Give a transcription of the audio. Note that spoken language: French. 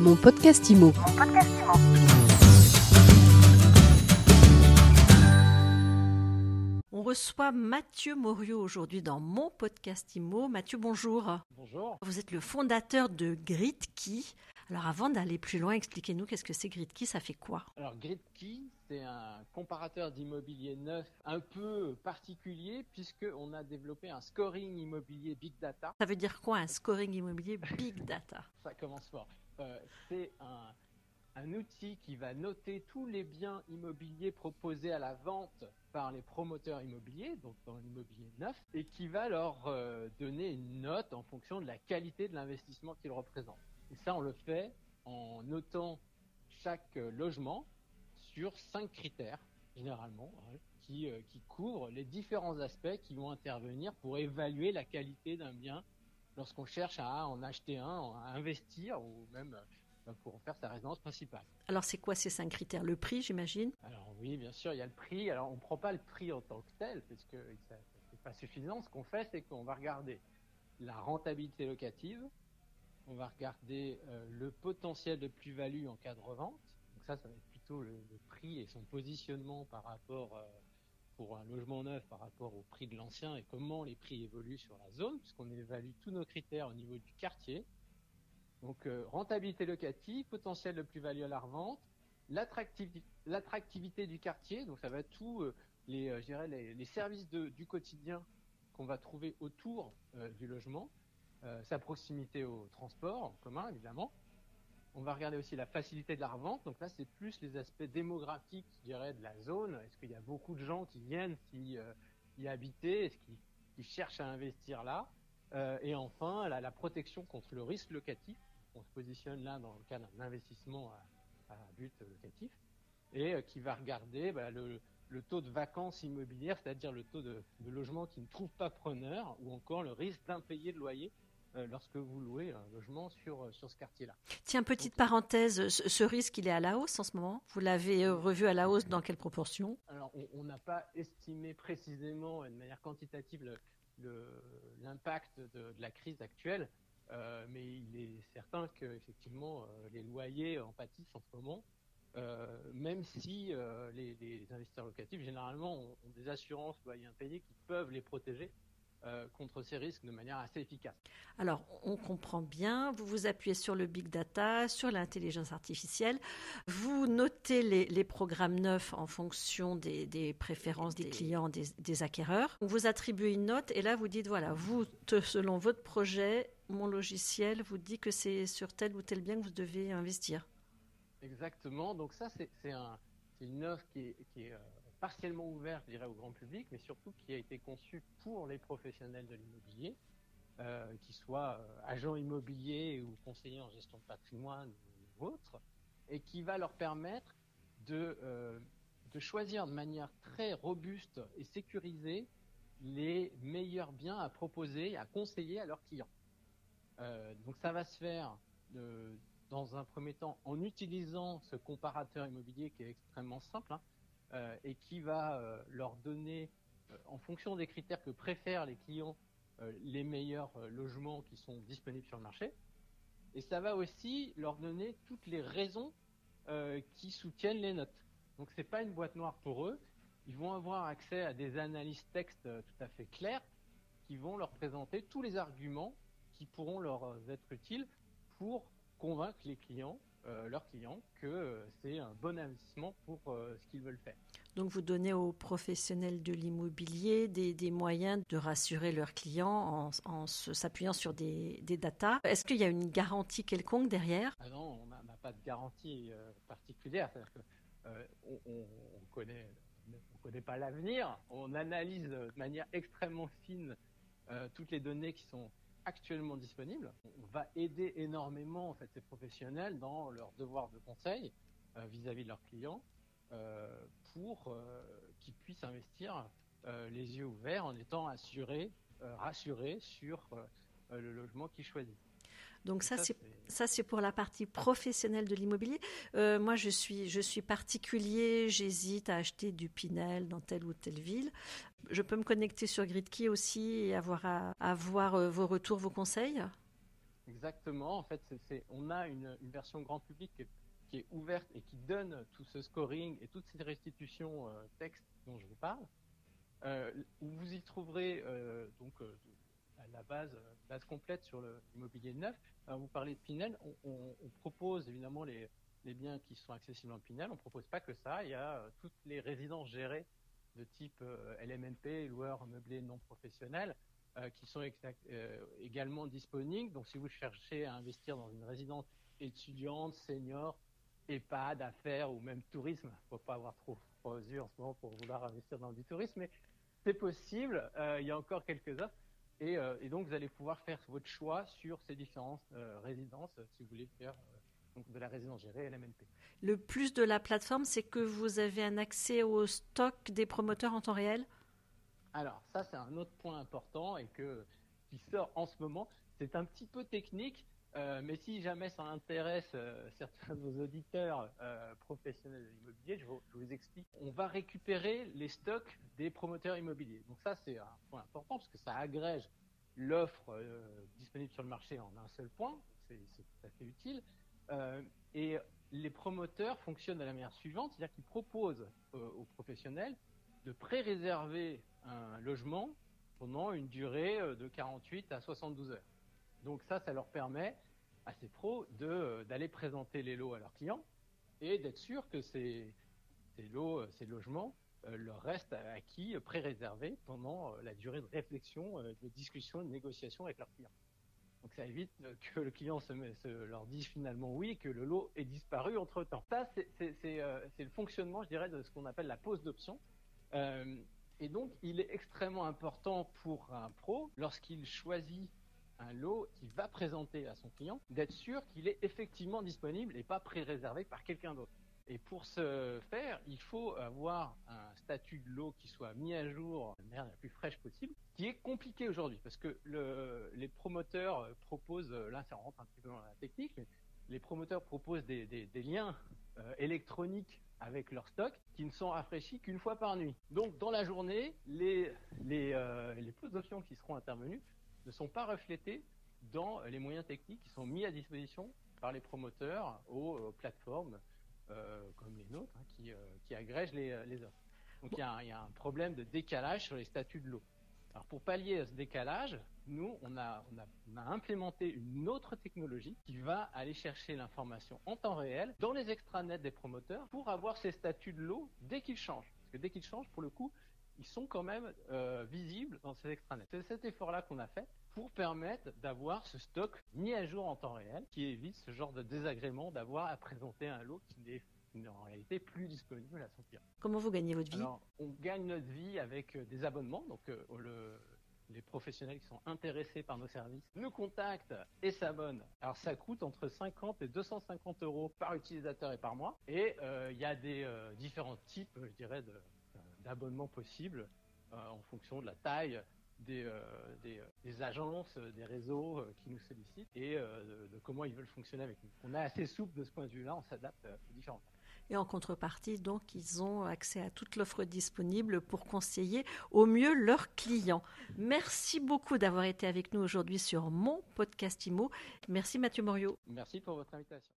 Mon podcast IMO. On reçoit Mathieu Morio aujourd'hui dans mon podcast IMO. Mathieu, bonjour. Bonjour. Vous êtes le fondateur de GridKey. Alors avant d'aller plus loin, expliquez-nous qu'est-ce que c'est GridKey, ça fait quoi? Alors GridKey, c'est un comparateur d'immobilier neuf un peu particulier puisqu'on a développé un scoring immobilier Big Data. Ça veut dire quoi un scoring immobilier Big Data? Ça commence fort. Euh, c'est un, outil qui va noter tous les biens immobiliers proposés à la vente par les promoteurs immobiliers, donc dans l'immobilier neuf, et qui va leur euh, donner une note en fonction de la qualité de l'investissement qu'ils représentent. Et ça, on le fait en notant chaque euh, logement sur cinq critères, généralement, hein, qui, qui couvrent les différents aspects qui vont intervenir pour évaluer la qualité d'un bien lorsqu'on cherche à en acheter un, à investir ou même euh, pour en faire sa résidence principale. Alors c'est quoi ces cinq critères? Le prix, j'imagine? Alors oui, bien sûr, il y a le prix. Alors on ne prend pas le prix en tant que tel, parce que ça n'est pas suffisant. Ce qu'on fait, c'est qu'on va regarder la rentabilité locative, on va regarder euh, le potentiel de plus-value en cas de revente. Donc ça, ça va être plutôt le, le prix et son positionnement par rapport euh, pour un logement neuf par rapport au prix de l'ancien et comment les prix évoluent sur la zone, puisqu'on évalue tous nos critères au niveau du quartier. Donc euh, rentabilité locative, potentiel de plus-value à la revente, l'attractivité du quartier, donc ça va tout euh, les, euh, les, les services de, du quotidien qu'on va trouver autour du logement, sa proximité au transport en commun évidemment. On va regarder aussi la facilité de la revente, donc là c'est plus les aspects démographiques, je dirais, de la zone. Est-ce qu'il y a beaucoup de gens qui viennent s'y euh, y habiter, est-ce qu'ils qui cherchent à investir là? Euh, Et enfin la, protection contre le risque locatif. On se positionne là dans le cadre d'un investissement à, but locatif. Et euh, qui va regarder bah, le, taux de vacances immobilières, c'est-à-dire le taux de, de logements qui ne trouvent pas preneur, ou encore le risque d'impayé de loyer lorsque vous louez un logement sur, euh, sur ce quartier-là. Tiens, petite parenthèse, ce, risque, il est à la hausse en ce moment? Vous l'avez euh, revu à la hausse dans quelle proportion? Alors, on- n'a pas estimé précisément, et de manière quantitative, le- le- l'impact de, de la crise actuelle, euh, mais il est certain que effectivement euh, les loyers en pâtissent en ce moment. Euh, même si euh, les, les investisseurs locatifs généralement ont, ont des assurances loyers impayés qui peuvent les protéger euh, contre ces risques de manière assez efficace. Alors, on comprend bien, vous vous appuyez sur le big data, sur l'intelligence artificielle, vous notez les, les programmes neufs en fonction des, des préférences des clients, des, des acquéreurs. Vous attribuez une note et là, vous dites, voilà, vous, te- selon votre projet, mon logiciel vous dit que c'est sur tel ou tel bien que vous devez investir. Exactement. Donc ça, c'est un, une offre qui est, qui est, euh, partiellement ouverte, je dirais, au grand public, mais surtout qui a été conçue pour les professionnels de l'immobilier, euh, qu'ils soient euh, agents immobiliers ou conseillers en gestion de patrimoine ou autres, et qui va leur permettre de, euh, de choisir de manière très robuste et sécurisée les meilleurs biens à proposer, à conseiller à leurs clients. Euh, donc ça va se faire dans un premier temps en utilisant ce comparateur immobilier qui est extrêmement simple hein, euh, et qui va euh, leur donner, euh, en fonction des critères que préfèrent les clients, les meilleurs logements qui sont disponibles sur le marché. Et ça va aussi leur donner toutes les raisons qui soutiennent les notes. Donc c'est pas une boîte noire pour eux. Ils vont avoir accès à des analyses textes tout à fait claires qui vont leur présenter tous les arguments qui pourront leur être utiles pour convaincre les clients, leurs clients, que euh, c'est un bon investissement pour euh, ce qu'ils veulent faire. Donc, vous donnez aux professionnels de l'immobilier des, des moyens de rassurer leurs clients en, en s'appuyant sur des, des datas. Est-ce qu'il y a une garantie quelconque derrière? Ah non, on n'a pas de garantie euh, particulière, c'est-à-dire que euh, on, on- on connaît, on connaît pas l'avenir, on analyse de manière extrêmement fine euh, toutes les données qui sont actuellement disponibles. On va aider énormément en fait ces professionnels dans leur devoir de conseil euh, vis-à-vis de leurs clients euh, pour euh, qu'ils puissent investir les yeux ouverts en étant assurés, rassurés sur le logement qu'ils choisissent. Donc ça, c'est ça, c'est pour la partie professionnelle de l'immobilier. Euh, moi, je suis, je suis particulier, j'hésite à acheter du Pinel dans telle ou telle ville. Je peux me connecter sur GridKey aussi et avoir à, avoir euh, vos retours, vos conseils? Exactement. En fait, on a une, version grand public qui est, ouverte et qui donne tout ce scoring et toutes ces restitutions euh, texte dont je vous parle. Euh, vous y trouverez euh, donc la base, base complète sur l'immobilier neuf. vous parlez de Pinel, on, propose évidemment les, biens qui sont accessibles en Pinel. On propose pas que ça. Il y a toutes les résidences gérées de type LMNP, loueurs meublés non professionnels, euh, qui sont euh, également disponibles. Donc, si vous cherchez à investir dans une résidence étudiante, senior, EHPAD, affaires ou même tourisme, il ne faut pas avoir trop trop yeux en ce moment pour vouloir investir dans du tourisme, mais c'est possible. Euh, il y a encore quelques offres. Et, donc, vous allez pouvoir faire votre choix sur ces différentes résidences si vous voulez faire donc de la résidence gérée LMNP. Le plus de la plateforme, c'est que vous avez un accès au stock des promoteurs en temps réel? Alors, ça, c'est un autre point important et que, qui sort en ce moment. C'est un petit peu technique, euh, mais si jamais ça intéresse euh, certains de vos auditeurs euh, professionnels de l'immobilier, je, vous explique. On va récupérer les stocks des promoteurs immobiliers. Donc ça, c'est un point important parce que ça agrège l'offre disponible sur le marché en un seul point. C'est tout à fait utile. et les promoteurs fonctionnent de la manière suivante, c'est-à-dire qu'ils proposent aux professionnels de pré-réserver un logement pendant une durée de 48 à 72 heures. Donc ça, ça leur permet à ces pros euh, d'aller présenter les lots à leurs clients et d'être sûr que ces, ces lots, euh, ces logements leur restent acquis, pré-réservés pendant la durée de réflexion, de discussion, de négociation avec leurs clients. Donc ça évite que le client leur dise finalement oui, que le lot est disparu entre-temps. Ça, c'est le fonctionnement, je dirais, de ce qu'on appelle la pose d'option. Et donc, il est extrêmement important pour un pro, lorsqu'il choisit un lot qu'il va présenter à son client, d'être sûr qu'il est effectivement disponible et pas pré-réservé par quelqu'un d'autre. Et pour ce faire, il faut avoir un statut de lot qui soit mis à jour de manière la plus fraîche possible, qui est compliqué aujourd'hui, parce que les promoteurs proposent, là ça rentre un petit peu dans la technique, mais les promoteurs proposent des, liens euh, électroniques avec leur stock qui ne sont rafraîchis qu'une fois par nuit. Donc dans la journée, les, les, euh, les d'options qui seront intervenues ne sont pas reflétées dans les moyens techniques qui sont mis à disposition par les promoteurs aux, plateformes euh, comme les nôtres hein, qui, euh, qui, agrègent les, offres. Donc il y, a, a un problème de décalage sur les statuts de l'eau. Alors pour pallier ce décalage, nous, on a, implémenté une autre technologie qui va aller chercher l'information en temps réel dans les extranets des promoteurs pour avoir ces statuts de l'eau dès qu'ils changent. Parce que dès qu'ils changent, pour le coup, ils sont quand même euh, visibles dans ces extranets. C'est cet effort-là qu'on a fait pour permettre d'avoir ce stock mis à jour en temps réel qui évite ce genre de désagrément d'avoir à présenter un lot qui n'est en réalité plus disponible à son client. Comment vous gagnez votre vie? Alors, on gagne notre vie avec euh, des abonnements. Donc, euh, le, les professionnels qui sont intéressés par nos services nous contactent et s'abonnent. Alors ça coûte entre 50 et 250 euros par utilisateur et par mois. Et euh, il y a des euh, différents types, je dirais, d'abonnements possibles en fonction de la taille des, des, agences, des réseaux qui nous sollicitent et de, de, comment ils veulent fonctionner avec nous. On est assez souple de ce point de vue-là, on s'adapte aux différents. Et en contrepartie, donc, ils ont accès à toute l'offre disponible pour conseiller au mieux leurs clients. Merci beaucoup d'avoir été avec nous aujourd'hui sur mon podcast IMO. Merci Mathieu Morio. Merci pour votre invitation.